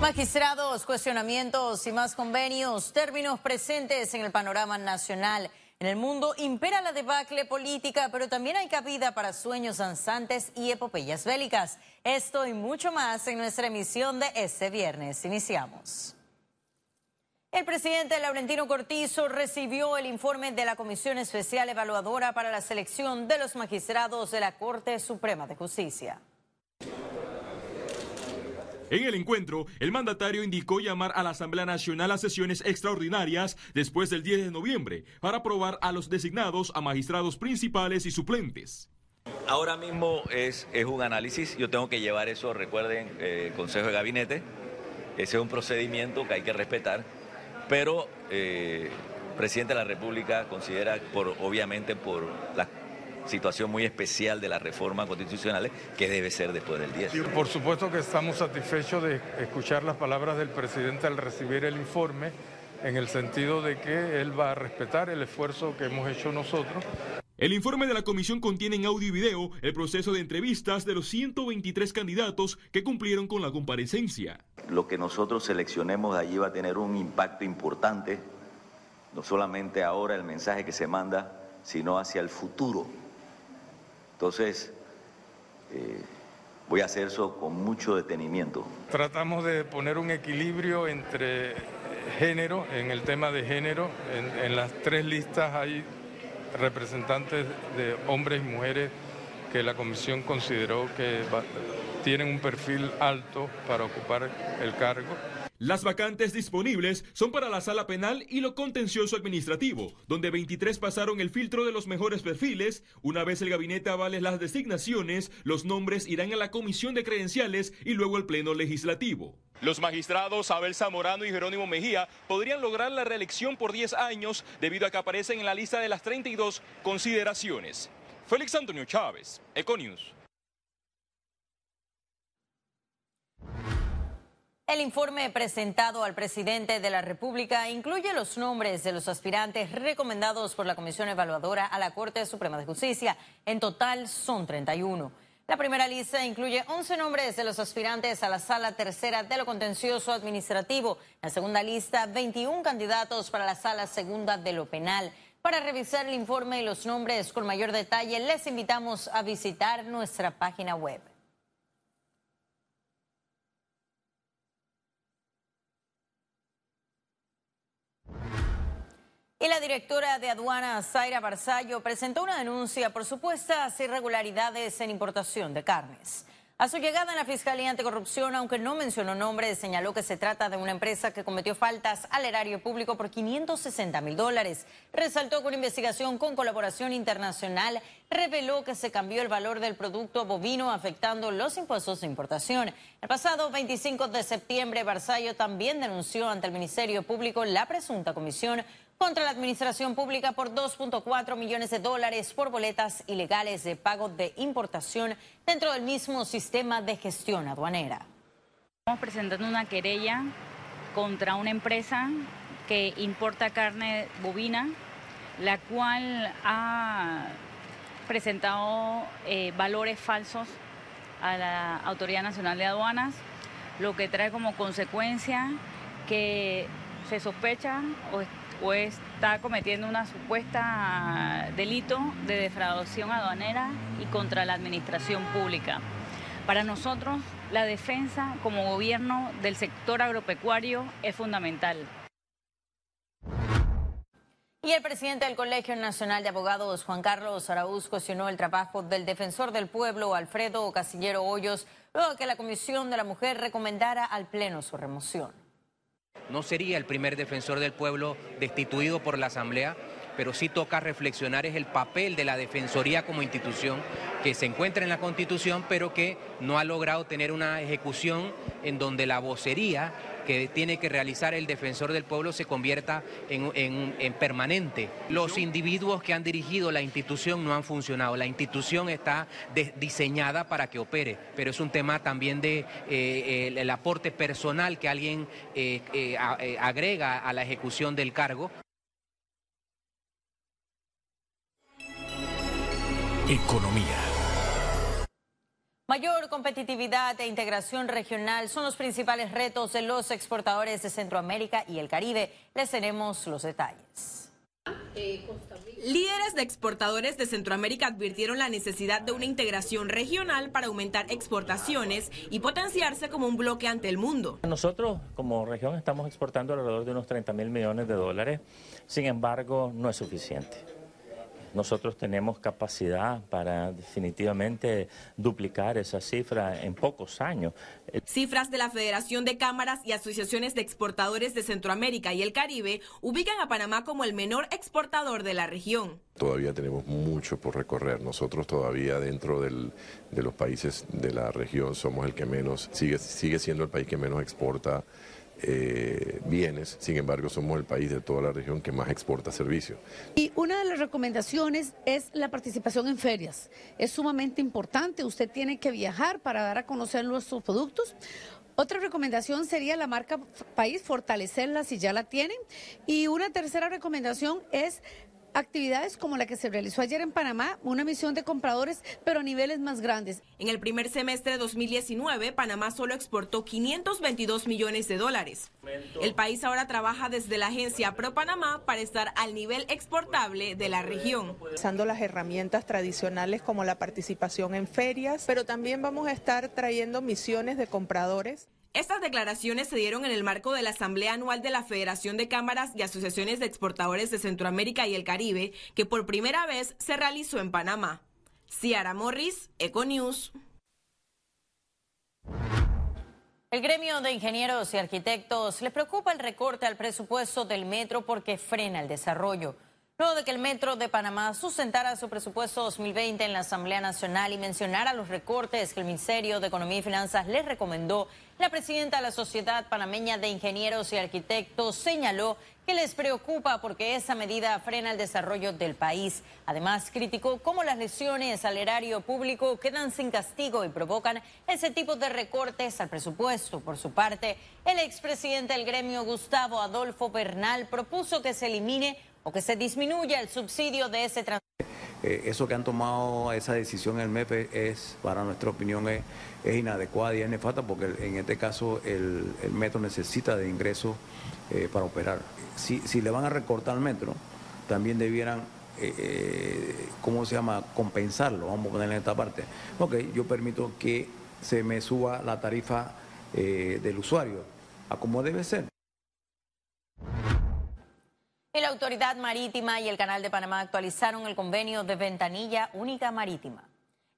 Magistrados, cuestionamientos y más convenios, términos presentes en el panorama nacional. En el mundo impera la debacle política, pero también hay cabida para sueños danzantes y epopeyas bélicas. Esto y mucho más en nuestra emisión de este viernes. Iniciamos. El presidente Laurentino Cortizo recibió el informe de la Comisión Especial Evaluadora para la Selección de los Magistrados de la Corte Suprema de Justicia. En el encuentro, el mandatario indicó llamar a la Asamblea Nacional a sesiones extraordinarias después del 10 de noviembre para aprobar a los designados a magistrados principales y suplentes. Ahora mismo es, es un análisis, yo tengo que llevar eso, recuerden, eh, Consejo de Gabinete, ese es un procedimiento que hay que respetar, pero eh, el presidente de la República considera, obviamente por las situación muy especial de la reforma constitucional que debe ser después del 10. Por supuesto que estamos satisfechos de escuchar las palabras del presidente al recibir el informe en el sentido de que él va a respetar el esfuerzo que hemos hecho nosotros. El informe de la comisión contiene en audio y video el proceso de entrevistas de los 123 candidatos que cumplieron con la comparecencia. Lo que nosotros seleccionemos allí va a tener un impacto importante, no solamente ahora el mensaje que se manda, sino hacia el futuro entonces, eh, voy a hacer eso con mucho detenimiento. Tratamos de poner un equilibrio entre eh, género, en el tema de género. En, las tres listas hay representantes de hombres y mujeres que la comisión consideró que tienen un perfil alto para ocupar el cargo. Las vacantes disponibles son para la sala penal y lo contencioso administrativo, donde 23 pasaron el filtro de los mejores perfiles. Una vez el gabinete avale las designaciones, los nombres irán a la comisión de credenciales y luego al pleno legislativo. Los magistrados Abel Zamorano y Jerónimo Mejía podrían lograr la reelección por 10 años debido a que aparecen en la lista de las 32 consideraciones. Félix Antonio Chávez, Econius. El informe presentado al presidente de la República incluye los nombres de los aspirantes recomendados por la Comisión Evaluadora a la Corte Suprema de Justicia. En total son 31. La primera lista incluye 11 nombres de los aspirantes a la Sala Tercera de lo Contencioso Administrativo. La segunda lista, 21 candidatos para la Sala Segunda de lo Penal. Para revisar el informe y los nombres con mayor detalle, les invitamos a visitar nuestra página web. Y la directora de aduanas, Zaira Barzallo, presentó una denuncia por supuestas irregularidades en importación de carnes. A su llegada en la Fiscalía Anticorrupción, aunque no mencionó nombres, señaló que se trata de una empresa que cometió faltas al erario público por 560 mil dólares. Resaltó que una investigación con colaboración internacional reveló que se cambió el valor del producto bovino afectando los impuestos de importación. El pasado 25 de septiembre, Barzallo también denunció ante el Ministerio Público la presunta comisión contra la administración pública por 2.4 millones de dólares por boletas ilegales de pago de importación dentro del mismo sistema de gestión aduanera. Estamos presentando una querella contra una empresa que importa carne bovina, la cual ha presentado eh, valores falsos a la Autoridad Nacional de Aduanas, lo que trae como consecuencia que se sospecha o o está cometiendo una supuesta delito de defraudación aduanera y contra la administración pública. Para nosotros, la defensa como gobierno del sector agropecuario es fundamental. Y el presidente del Colegio Nacional de Abogados, Juan Carlos Araúz, cuestionó el trabajo del defensor del pueblo, Alfredo Casillero Hoyos, luego que la Comisión de la Mujer recomendara al Pleno su remoción no sería el primer defensor del pueblo destituido por la Asamblea, pero sí toca reflexionar es el papel de la Defensoría como institución que se encuentra en la Constitución, pero que no ha logrado tener una ejecución en donde la vocería que tiene que realizar el defensor del pueblo se convierta en, permanente. Los individuos que han dirigido la institución no han funcionado. La institución está diseñada para que opere, pero es un tema también de eh, el, aporte personal que alguien eh, eh, agrega a la ejecución del cargo. Economía. Mayor competitividad e integración regional son los principales retos de los exportadores de Centroamérica y el Caribe. Les tenemos los detalles. Líderes de exportadores de Centroamérica advirtieron la necesidad de una integración regional para aumentar exportaciones y potenciarse como un bloque ante el mundo. Nosotros como región estamos exportando alrededor de unos 30 mil millones de dólares, sin embargo no es suficiente. Nosotros tenemos capacidad para definitivamente duplicar esa cifra en pocos años. Cifras de la Federación de Cámaras y Asociaciones de Exportadores de Centroamérica y el Caribe ubican a Panamá como el menor exportador de la región. Todavía tenemos mucho por recorrer. Nosotros todavía dentro de los países de la región somos el que menos, sigue, sigue siendo el país que menos exporta eh, bienes, sin embargo somos el país de toda la región que más exporta servicios. Y una de las recomendaciones es la participación en ferias. Es sumamente importante, usted tiene que viajar para dar a conocer nuestros productos. Otra recomendación sería la marca país, fortalecerla si ya la tienen. Y una tercera recomendación es actividades como la que se realizó ayer en Panamá, una misión de compradores, pero a niveles más grandes. En el primer semestre de 2019, Panamá solo exportó 522 millones de dólares. El país ahora trabaja desde la agencia Pro Panamá para estar al nivel exportable de la región. Usando las herramientas tradicionales como la participación en ferias, pero también vamos a estar trayendo misiones de compradores. Estas declaraciones se dieron en el marco de la Asamblea Anual de la Federación de Cámaras y Asociaciones de Exportadores de Centroamérica y el Caribe, que por primera vez se realizó en Panamá. Ciara Morris, Econews. El gremio de ingenieros y arquitectos le preocupa el recorte al presupuesto del metro porque frena el desarrollo. Luego de que el Metro de Panamá sustentara su presupuesto 2020 en la Asamblea Nacional y mencionara los recortes que el Ministerio de Economía y Finanzas les recomendó, la presidenta de la Sociedad Panameña de Ingenieros y Arquitectos señaló que les preocupa porque esa medida frena el desarrollo del país. Además, criticó cómo las lesiones al erario público quedan sin castigo y provocan ese tipo de recortes al presupuesto. Por su parte, el expresidente del gremio, Gustavo Adolfo Bernal, propuso que se elimine que se disminuya el subsidio de ese transporte. Eh, eso que han tomado esa decisión el MEP es, para nuestra opinión, es, inadecuada y es nefasta porque en este caso el, metro necesita de ingresos eh, para operar. Si, si, le van a recortar al metro, también debieran, eh, ¿cómo se llama?, compensarlo, vamos a ponerle en esta parte. Ok, yo permito que se me suba la tarifa del usuario, a como debe ser. La Autoridad Marítima y el Canal de Panamá actualizaron el convenio de ventanilla única marítima.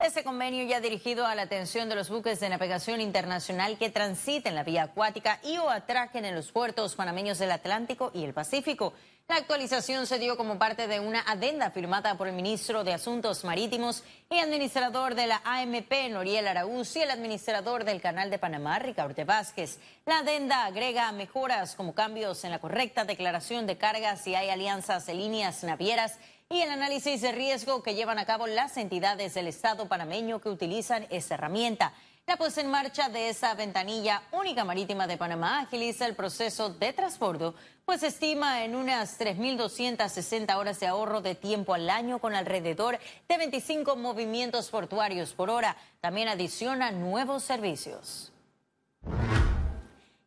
Ese convenio ya dirigido a la atención de los buques de navegación internacional que transiten la vía acuática y o atraquen en los puertos panameños del Atlántico y el Pacífico. La actualización se dio como parte de una adenda firmada por el ministro de Asuntos Marítimos y administrador de la AMP, Noriel Araúz, y el administrador del Canal de Panamá, Ricardo Vázquez. La adenda agrega mejoras como cambios en la correcta declaración de cargas si hay alianzas de líneas navieras y el análisis de riesgo que llevan a cabo las entidades del Estado panameño que utilizan esta herramienta. La puesta en marcha de esa ventanilla única marítima de Panamá agiliza el proceso de transbordo, pues estima en unas 3.260 horas de ahorro de tiempo al año con alrededor de 25 movimientos portuarios por hora. También adiciona nuevos servicios.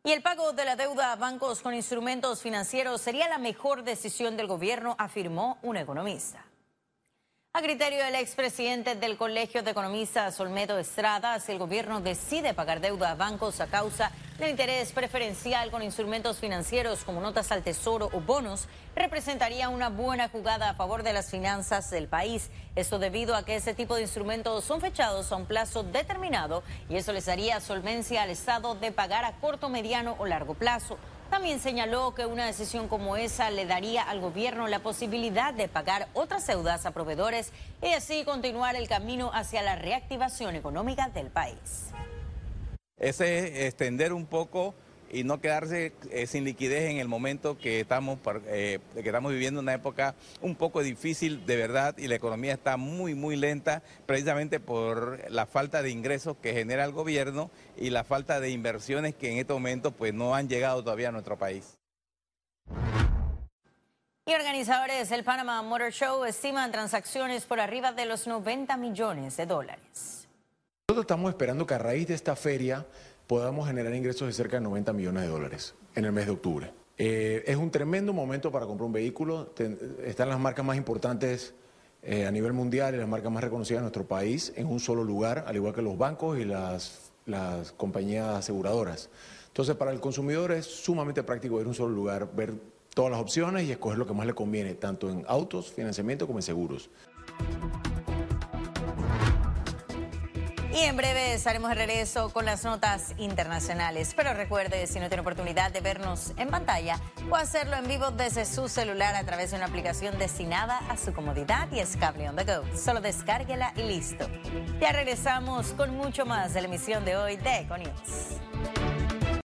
Y el pago de la deuda a bancos con instrumentos financieros sería la mejor decisión del gobierno, afirmó un economista. A criterio del expresidente del Colegio de Economistas, Olmedo Estrada, si el gobierno decide pagar deuda a bancos a causa del interés preferencial con instrumentos financieros como notas al tesoro o bonos, representaría una buena jugada a favor de las finanzas del país. Esto debido a que ese tipo de instrumentos son fechados a un plazo determinado y eso les daría solvencia al Estado de pagar a corto, mediano o largo plazo. También señaló que una decisión como esa le daría al gobierno la posibilidad de pagar otras deudas a proveedores y así continuar el camino hacia la reactivación económica del país. Ese es extender un poco y no quedarse eh, sin liquidez en el momento que estamos, eh, que estamos viviendo una época un poco difícil de verdad y la economía está muy, muy lenta precisamente por la falta de ingresos que genera el gobierno y la falta de inversiones que en este momento pues no han llegado todavía a nuestro país. Y organizadores del Panama Motor Show estiman transacciones por arriba de los 90 millones de dólares. Nosotros estamos esperando que a raíz de esta feria podamos generar ingresos de cerca de 90 millones de dólares en el mes de octubre. Eh, es un tremendo momento para comprar un vehículo. están las marcas más importantes eh, a nivel mundial y las marcas más reconocidas de nuestro país en un solo lugar, al igual que los bancos y las, las compañías aseguradoras. Entonces, para el consumidor es sumamente práctico ir a un solo lugar, ver todas las opciones y escoger lo que más le conviene, tanto en autos, financiamiento como en seguros. Y en breve estaremos de regreso con las notas internacionales. Pero recuerde, si no tiene oportunidad de vernos en pantalla, puede hacerlo en vivo desde su celular a través de una aplicación destinada a su comodidad y es Cable on the Go. Solo descárguela y listo. Ya regresamos con mucho más de la emisión de hoy de Econius.